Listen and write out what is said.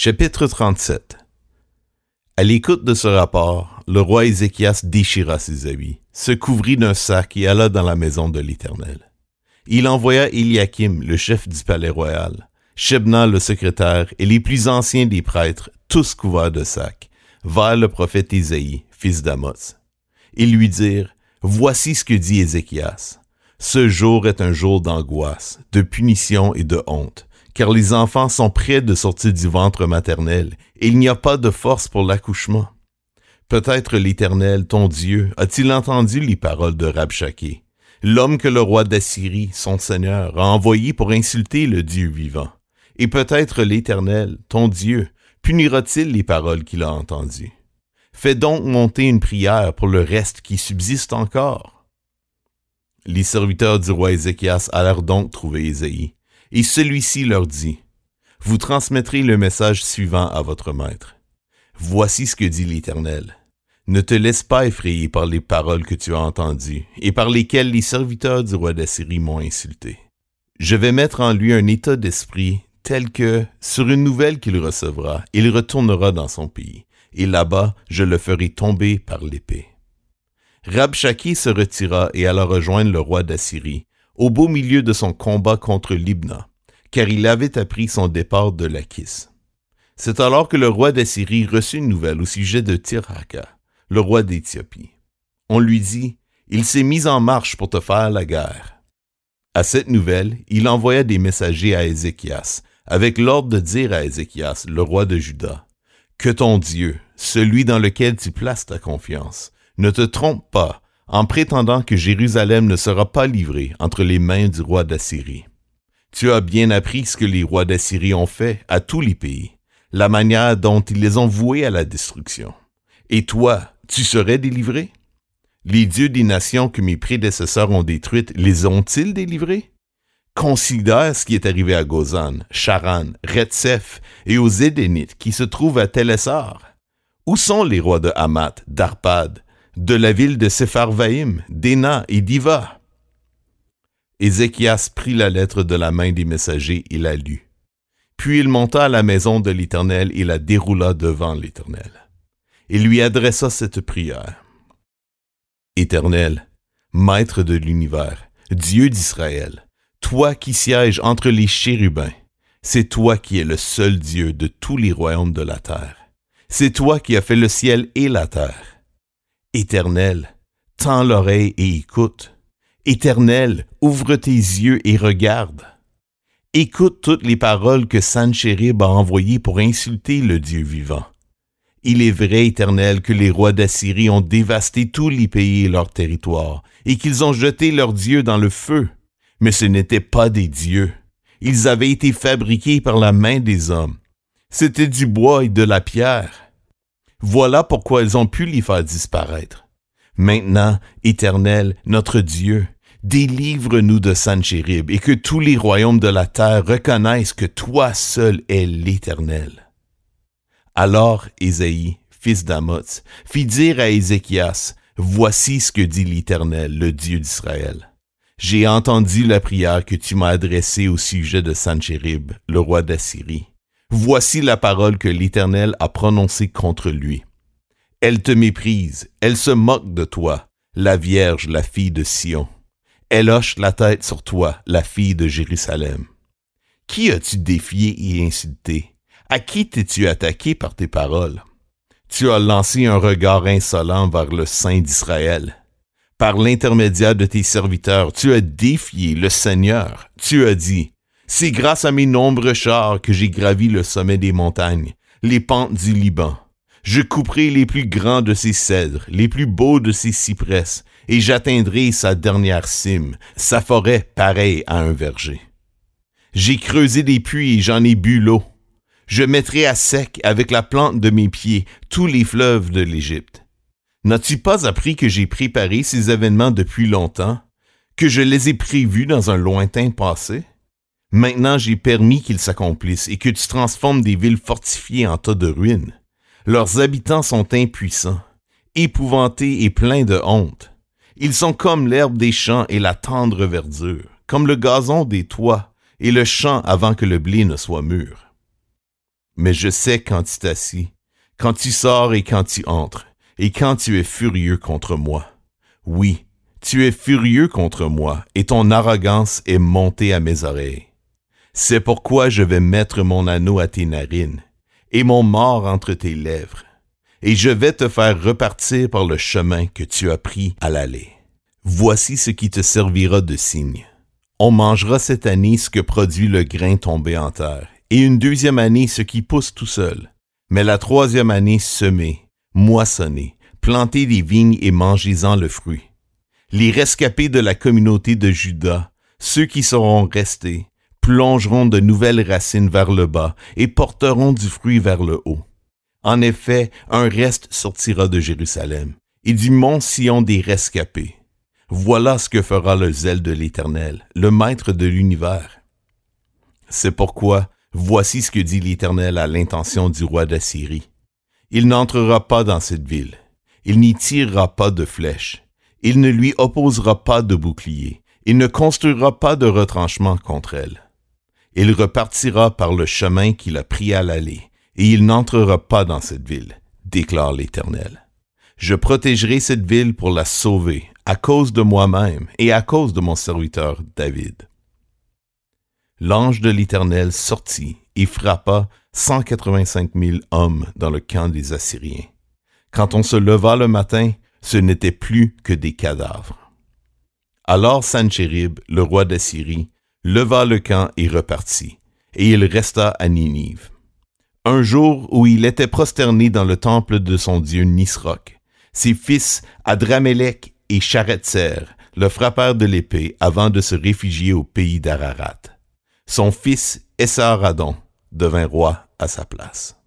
Chapitre 37 À l'écoute de ce rapport, le roi Ézéchias déchira ses habits, se couvrit d'un sac et alla dans la maison de l'Éternel. Il envoya Eliakim, le chef du palais royal, Shebna, le secrétaire, et les plus anciens des prêtres, tous couverts de sacs, vers le prophète Isaïe, fils d'Amos. Ils lui dirent, Voici ce que dit Ézéchias. Ce jour est un jour d'angoisse, de punition et de honte car les enfants sont près de sortir du ventre maternel, et il n'y a pas de force pour l'accouchement. Peut-être l'Éternel, ton Dieu, a-t-il entendu les paroles de Rabshakeh, l'homme que le roi d'Assyrie, son Seigneur, a envoyé pour insulter le Dieu vivant. Et peut-être l'Éternel, ton Dieu, punira-t-il les paroles qu'il a entendues? Fais donc monter une prière pour le reste qui subsiste encore. Les serviteurs du roi Ézéchias allèrent donc trouver Ésaïe, et celui-ci leur dit, Vous transmettrez le message suivant à votre maître. Voici ce que dit l'Éternel. Ne te laisse pas effrayer par les paroles que tu as entendues et par lesquelles les serviteurs du roi d'Assyrie m'ont insulté. Je vais mettre en lui un état d'esprit tel que, sur une nouvelle qu'il recevra, il retournera dans son pays, et là-bas je le ferai tomber par l'épée. Rabshakeh se retira et alla rejoindre le roi d'Assyrie, au beau milieu de son combat contre Libna, car il avait appris son départ de Lachis. C'est alors que le roi d'Assyrie reçut une nouvelle au sujet de Tirhaka, le roi d'Éthiopie. On lui dit, Il s'est mis en marche pour te faire la guerre. À cette nouvelle, il envoya des messagers à Ézéchias, avec l'ordre de dire à Ézéchias, le roi de Juda, Que ton Dieu, celui dans lequel tu places ta confiance, ne te trompe pas en prétendant que Jérusalem ne sera pas livrée entre les mains du roi d'Assyrie. Tu as bien appris ce que les rois d'Assyrie ont fait à tous les pays, la manière dont ils les ont voués à la destruction. Et toi, tu serais délivré? Les dieux des nations que mes prédécesseurs ont détruites les ont-ils délivrés? Considère ce qui est arrivé à Gozan, Charan, Retsef et aux Édénites qui se trouvent à Télessar. Où sont les rois de Hamath, d'Arpad, de la ville de Sepharvaïm, d'Ena et d'Iva. Ézéchias prit la lettre de la main des messagers et la lut. Puis il monta à la maison de l'Éternel et la déroula devant l'Éternel. Il lui adressa cette prière. Éternel, Maître de l'univers, Dieu d'Israël, toi qui sièges entre les chérubins, c'est toi qui es le seul Dieu de tous les royaumes de la terre. C'est toi qui as fait le ciel et la terre. Éternel, tends l'oreille et écoute. Éternel, ouvre tes yeux et regarde. Écoute toutes les paroles que Sanchérib a envoyées pour insulter le Dieu vivant. Il est vrai, Éternel, que les rois d'Assyrie ont dévasté tous les pays et leurs territoires, et qu'ils ont jeté leurs dieux dans le feu. Mais ce n'étaient pas des dieux. Ils avaient été fabriqués par la main des hommes. C'était du bois et de la pierre. Voilà pourquoi ils ont pu les faire disparaître. Maintenant, Éternel, notre Dieu, délivre-nous de Sanchérib et que tous les royaumes de la terre reconnaissent que toi seul es l'Éternel. Alors Ésaïe, fils d'Amoz, fit dire à Ézéchias, Voici ce que dit l'Éternel, le Dieu d'Israël. J'ai entendu la prière que tu m'as adressée au sujet de Sanchérib, le roi d'Assyrie. Voici la parole que l'Éternel a prononcée contre lui. Elle te méprise, elle se moque de toi, la Vierge, la fille de Sion. Elle hoche la tête sur toi, la fille de Jérusalem. Qui as-tu défié et insulté? À qui t'es-tu attaqué par tes paroles? Tu as lancé un regard insolent vers le Saint d'Israël. Par l'intermédiaire de tes serviteurs, tu as défié le Seigneur. Tu as dit, c'est grâce à mes nombreux chars que j'ai gravi le sommet des montagnes, les pentes du Liban. Je couperai les plus grands de ses cèdres, les plus beaux de ses cypresses, et j'atteindrai sa dernière cime, sa forêt pareille à un verger. J'ai creusé des puits et j'en ai bu l'eau. Je mettrai à sec avec la plante de mes pieds tous les fleuves de l'Égypte. N'as-tu pas appris que j'ai préparé ces événements depuis longtemps, que je les ai prévus dans un lointain passé? Maintenant j'ai permis qu'ils s'accomplissent et que tu transformes des villes fortifiées en tas de ruines. Leurs habitants sont impuissants, épouvantés et pleins de honte. Ils sont comme l'herbe des champs et la tendre verdure, comme le gazon des toits et le champ avant que le blé ne soit mûr. mais je sais quand tu t'assis, quand tu sors et quand tu entres, et quand tu es furieux contre moi. Oui, tu es furieux contre moi, et ton arrogance est montée à mes oreilles. C'est pourquoi je vais mettre mon anneau à tes narines, et mon mort entre tes lèvres, et je vais te faire repartir par le chemin que tu as pris à l'aller. Voici ce qui te servira de signe. On mangera cette année ce que produit le grain tombé en terre, et une deuxième année ce qui pousse tout seul, mais la troisième année semez, moissonnez, plantez des vignes et mangez-en le fruit. Les rescapés de la communauté de Judas, ceux qui seront restés, plongeront de nouvelles racines vers le bas et porteront du fruit vers le haut. En effet, un reste sortira de Jérusalem, et du mont Sion des rescapés. Voilà ce que fera le zèle de l'Éternel, le Maître de l'univers. C'est pourquoi, voici ce que dit l'Éternel à l'intention du roi d'Assyrie. Il n'entrera pas dans cette ville, il n'y tirera pas de flèche, il ne lui opposera pas de bouclier, il ne construira pas de retranchement contre elle. Il repartira par le chemin qu'il a pris à l'aller, et il n'entrera pas dans cette ville, déclare l'Éternel. Je protégerai cette ville pour la sauver, à cause de moi-même et à cause de mon serviteur David. L'ange de l'Éternel sortit et frappa cent quatre-vingt-cinq mille hommes dans le camp des Assyriens. Quand on se leva le matin, ce n'était plus que des cadavres. Alors Sanchérib, le roi d'Assyrie, leva le camp et repartit, et il resta à Ninive. Un jour où il était prosterné dans le temple de son dieu Nisroch, ses fils Adramélec et Charetzer le frappèrent de l'épée avant de se réfugier au pays d'Ararat. Son fils Essaradon devint roi à sa place.